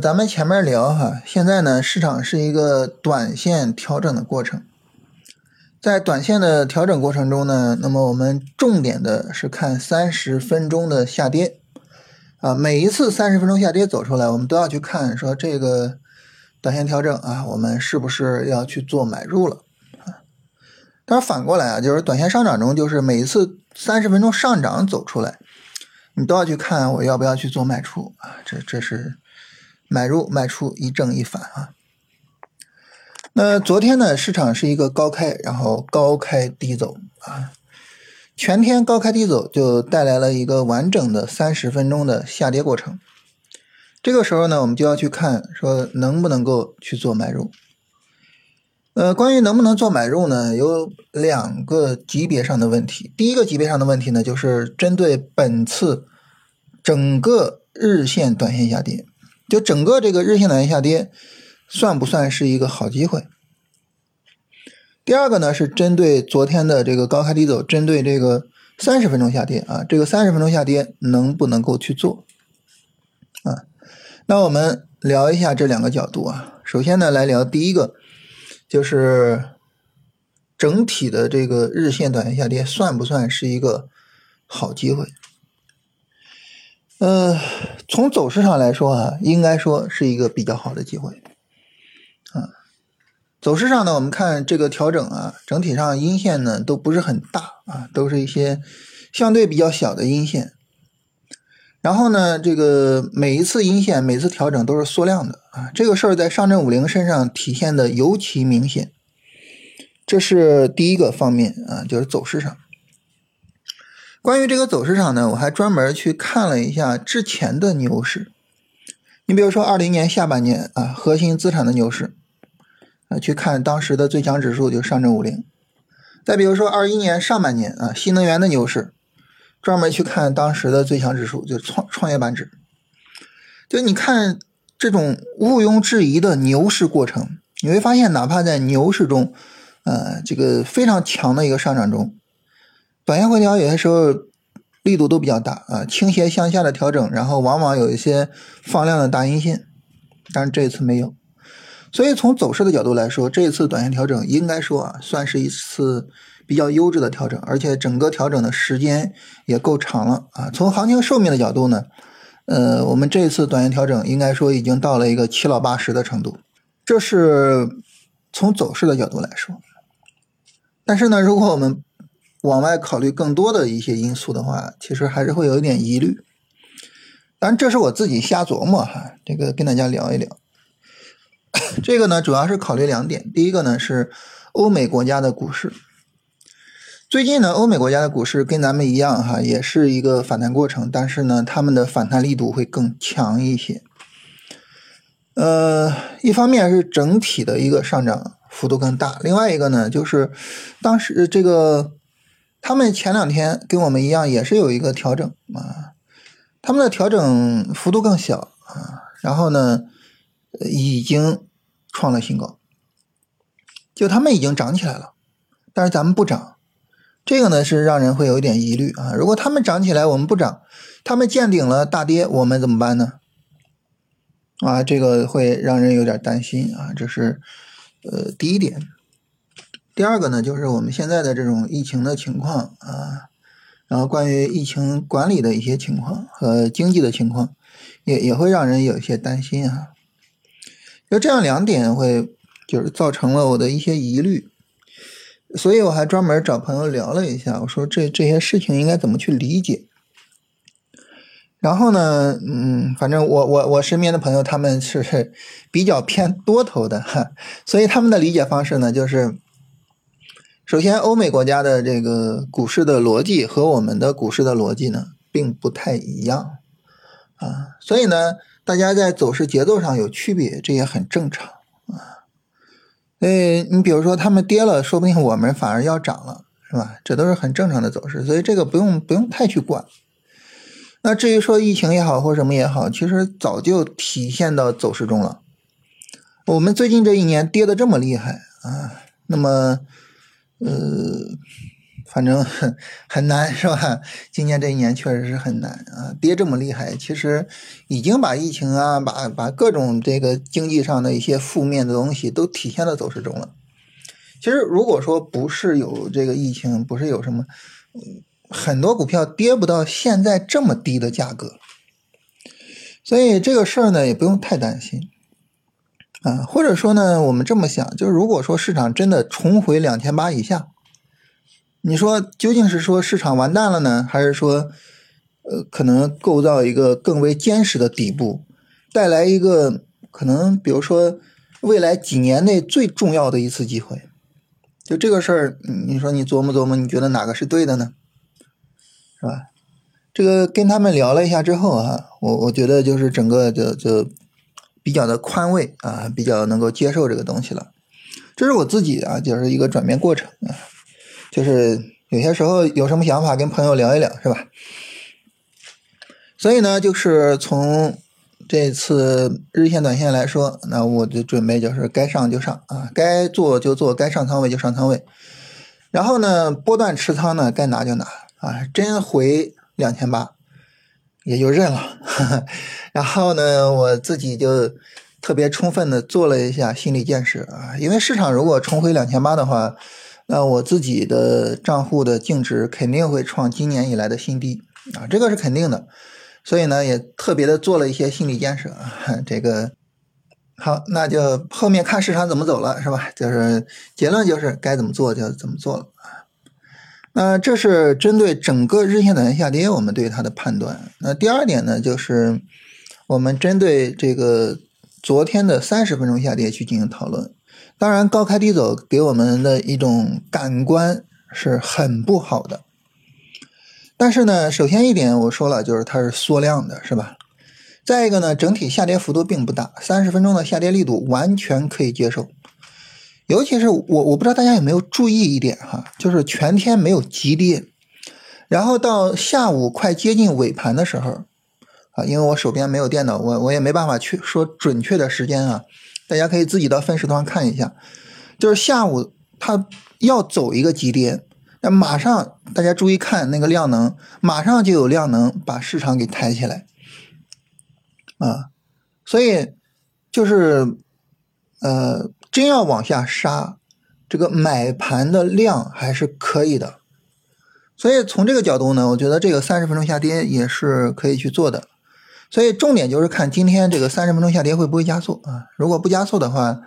咱们前面聊哈，现在呢，市场是一个短线调整的过程，在短线的调整过程中呢，那么我们重点的是看三十分钟的下跌啊，每一次三十分钟下跌走出来，我们都要去看说这个短线调整啊，我们是不是要去做买入了啊？但是反过来啊，就是短线上涨中，就是每一次三十分钟上涨走出来，你都要去看我要不要去做卖出啊，这这是。买入卖出一正一反啊。那昨天呢，市场是一个高开，然后高开低走啊，全天高开低走，就带来了一个完整的三十分钟的下跌过程。这个时候呢，我们就要去看说能不能够去做买入。呃，关于能不能做买入呢，有两个级别上的问题。第一个级别上的问题呢，就是针对本次整个日线短线下跌。就整个这个日线短线下跌，算不算是一个好机会？第二个呢，是针对昨天的这个高开低走，针对这个三十分钟下跌啊，这个三十分钟下跌能不能够去做？啊，那我们聊一下这两个角度啊。首先呢，来聊第一个，就是整体的这个日线短线下跌，算不算是一个好机会？呃，从走势上来说啊，应该说是一个比较好的机会啊。走势上呢，我们看这个调整啊，整体上阴线呢都不是很大啊，都是一些相对比较小的阴线。然后呢，这个每一次阴线、每次调整都是缩量的啊，这个事儿在上证五零身上体现的尤其明显。这是第一个方面啊，就是走势上。关于这个走势上呢，我还专门去看了一下之前的牛市。你比如说二零年下半年啊，核心资产的牛市，啊，去看当时的最强指数就上证五零。再比如说二一年上半年啊，新能源的牛市，专门去看当时的最强指数就创创业板指。就你看这种毋庸置疑的牛市过程，你会发现，哪怕在牛市中，呃，这个非常强的一个上涨中。短线回调有些时候力度都比较大啊，倾斜向下的调整，然后往往有一些放量的大阴线，但是这一次没有。所以从走势的角度来说，这一次短线调整应该说啊，算是一次比较优质的调整，而且整个调整的时间也够长了啊。从行情寿命的角度呢，呃，我们这一次短线调整应该说已经到了一个七老八十的程度，这是从走势的角度来说。但是呢，如果我们往外考虑更多的一些因素的话，其实还是会有一点疑虑。当然，这是我自己瞎琢磨哈，这个跟大家聊一聊。这个呢，主要是考虑两点。第一个呢是欧美国家的股市，最近呢，欧美国家的股市跟咱们一样哈，也是一个反弹过程，但是呢，他们的反弹力度会更强一些。呃，一方面是整体的一个上涨幅度更大，另外一个呢，就是当时这个。他们前两天跟我们一样，也是有一个调整啊，他们的调整幅度更小啊，然后呢，已经创了新高，就他们已经涨起来了，但是咱们不涨，这个呢是让人会有一点疑虑啊。如果他们涨起来，我们不涨，他们见顶了大跌，我们怎么办呢？啊，这个会让人有点担心啊，这是呃第一点。第二个呢，就是我们现在的这种疫情的情况啊，然后关于疫情管理的一些情况和经济的情况，也也会让人有一些担心啊。就这样两点会就是造成了我的一些疑虑，所以我还专门找朋友聊了一下，我说这这些事情应该怎么去理解。然后呢，嗯，反正我我我身边的朋友他们是比较偏多头的哈，所以他们的理解方式呢就是。首先，欧美国家的这个股市的逻辑和我们的股市的逻辑呢，并不太一样啊，所以呢，大家在走势节奏上有区别，这也很正常啊。以你比如说，他们跌了，说不定我们反而要涨了，是吧？这都是很正常的走势，所以这个不用不用太去管。那至于说疫情也好，或什么也好，其实早就体现到走势中了。我们最近这一年跌的这么厉害啊，那么。呃，反正很难是吧？今年这一年确实是很难啊，跌这么厉害，其实已经把疫情啊，把把各种这个经济上的一些负面的东西都体现在走势中了。其实如果说不是有这个疫情，不是有什么，很多股票跌不到现在这么低的价格，所以这个事儿呢也不用太担心啊。或者说呢，我们这么想，就是如果说市场真的重回两千八以下。你说究竟是说市场完蛋了呢，还是说，呃，可能构造一个更为坚实的底部，带来一个可能，比如说未来几年内最重要的一次机会？就这个事儿，你说你琢磨琢磨，你觉得哪个是对的呢？是吧？这个跟他们聊了一下之后啊，我我觉得就是整个就就比较的宽慰啊，比较能够接受这个东西了。这是我自己啊，就是一个转变过程啊。就是有些时候有什么想法跟朋友聊一聊，是吧？所以呢，就是从这次日线、短线来说，那我就准备就是该上就上啊，该做就做，该上仓位就上仓位。然后呢，波段持仓呢，该拿就拿啊，真回两千八也就认了。然后呢，我自己就特别充分的做了一下心理建设啊，因为市场如果重回两千八的话。那我自己的账户的净值肯定会创今年以来的新低啊，这个是肯定的。所以呢，也特别的做了一些心理建设啊。这个好，那就后面看市场怎么走了，是吧？就是结论就是该怎么做就怎么做了。那这是针对整个日线、短线下跌，我们对它的判断。那第二点呢，就是我们针对这个昨天的三十分钟下跌去进行讨论。当然，高开低走给我们的一种感官是很不好的。但是呢，首先一点我说了，就是它是缩量的，是吧？再一个呢，整体下跌幅度并不大，三十分钟的下跌力度完全可以接受。尤其是我，我不知道大家有没有注意一点哈，就是全天没有急跌，然后到下午快接近尾盘的时候，啊，因为我手边没有电脑，我我也没办法去说准确的时间啊。大家可以自己到分时段看一下，就是下午它要走一个急跌，那马上大家注意看那个量能，马上就有量能把市场给抬起来，啊，所以就是呃，真要往下杀，这个买盘的量还是可以的，所以从这个角度呢，我觉得这个三十分钟下跌也是可以去做的。所以重点就是看今天这个三十分钟下跌会不会加速啊？如果不加速的话，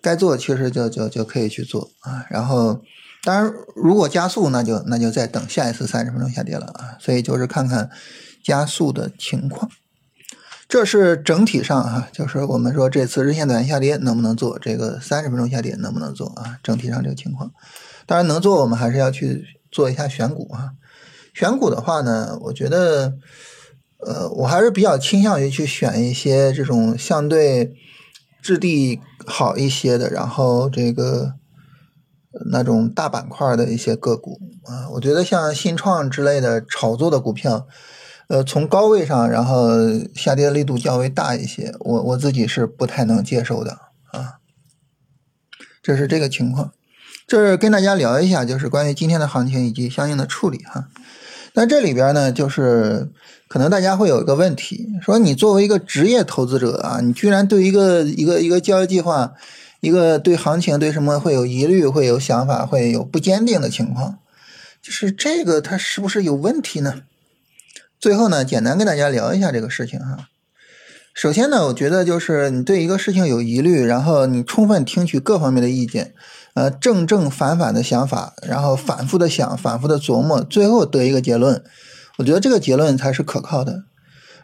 该做其实就就就可以去做啊。然后，当然如果加速，那就那就再等下一次三十分钟下跌了啊。所以就是看看加速的情况。这是整体上啊，就是我们说这次日线短下跌能不能做，这个三十分钟下跌能不能做啊？整体上这个情况，当然能做，我们还是要去做一下选股啊。选股的话呢，我觉得。呃，我还是比较倾向于去选一些这种相对质地好一些的，然后这个那种大板块的一些个股啊。我觉得像新创之类的炒作的股票，呃，从高位上然后下跌力度较为大一些，我我自己是不太能接受的啊。这是这个情况，这是跟大家聊一下，就是关于今天的行情以及相应的处理哈。那这里边呢，就是可能大家会有一个问题，说你作为一个职业投资者啊，你居然对一个一个一个交易计划，一个对行情对什么会有疑虑，会有想法，会有不坚定的情况，就是这个它是不是有问题呢？最后呢，简单跟大家聊一下这个事情哈。首先呢，我觉得就是你对一个事情有疑虑，然后你充分听取各方面的意见。呃，正正反反的想法，然后反复的想，反复的琢磨，最后得一个结论。我觉得这个结论才是可靠的。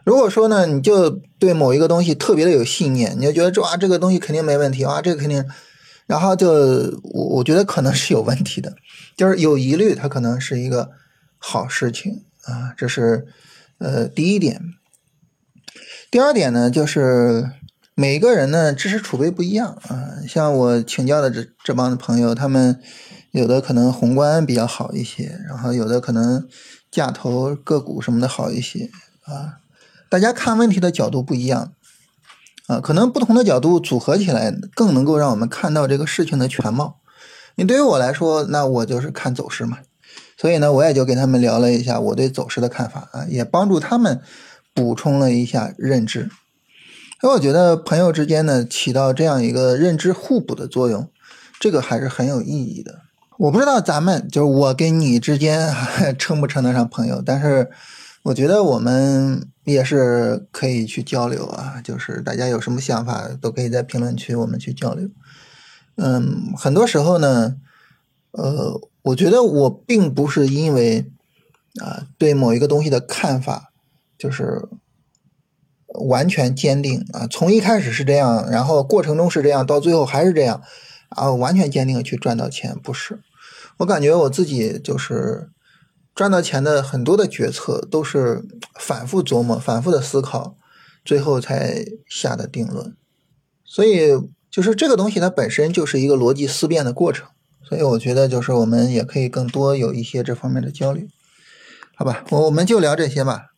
如果说呢，你就对某一个东西特别的有信念，你就觉得这哇，这个东西肯定没问题啊，这个肯定，然后就我我觉得可能是有问题的，就是有疑虑，它可能是一个好事情啊。这是呃第一点。第二点呢，就是。每个人呢，知识储备不一样啊。像我请教的这这帮的朋友，他们有的可能宏观比较好一些，然后有的可能价投个股什么的好一些啊。大家看问题的角度不一样啊，可能不同的角度组合起来，更能够让我们看到这个事情的全貌。你对于我来说，那我就是看走势嘛。所以呢，我也就跟他们聊了一下我对走势的看法啊，也帮助他们补充了一下认知。所以我觉得朋友之间呢，起到这样一个认知互补的作用，这个还是很有意义的。我不知道咱们就是我跟你之间称不称得上朋友，但是我觉得我们也是可以去交流啊，就是大家有什么想法都可以在评论区我们去交流。嗯，很多时候呢，呃，我觉得我并不是因为啊对某一个东西的看法就是完全坚定啊，从一开始是这样，然后过程中是这样，到最后还是这样啊，完全坚定的去赚到钱，不是。我感觉我自己就是赚到钱的很多的决策都是反复琢磨、反复的思考，最后才下的定论，所以。就是这个东西，它本身就是一个逻辑思辨的过程，所以我觉得就是我们也可以更多有一些这方面的交流，好吧？我我们就聊这些吧。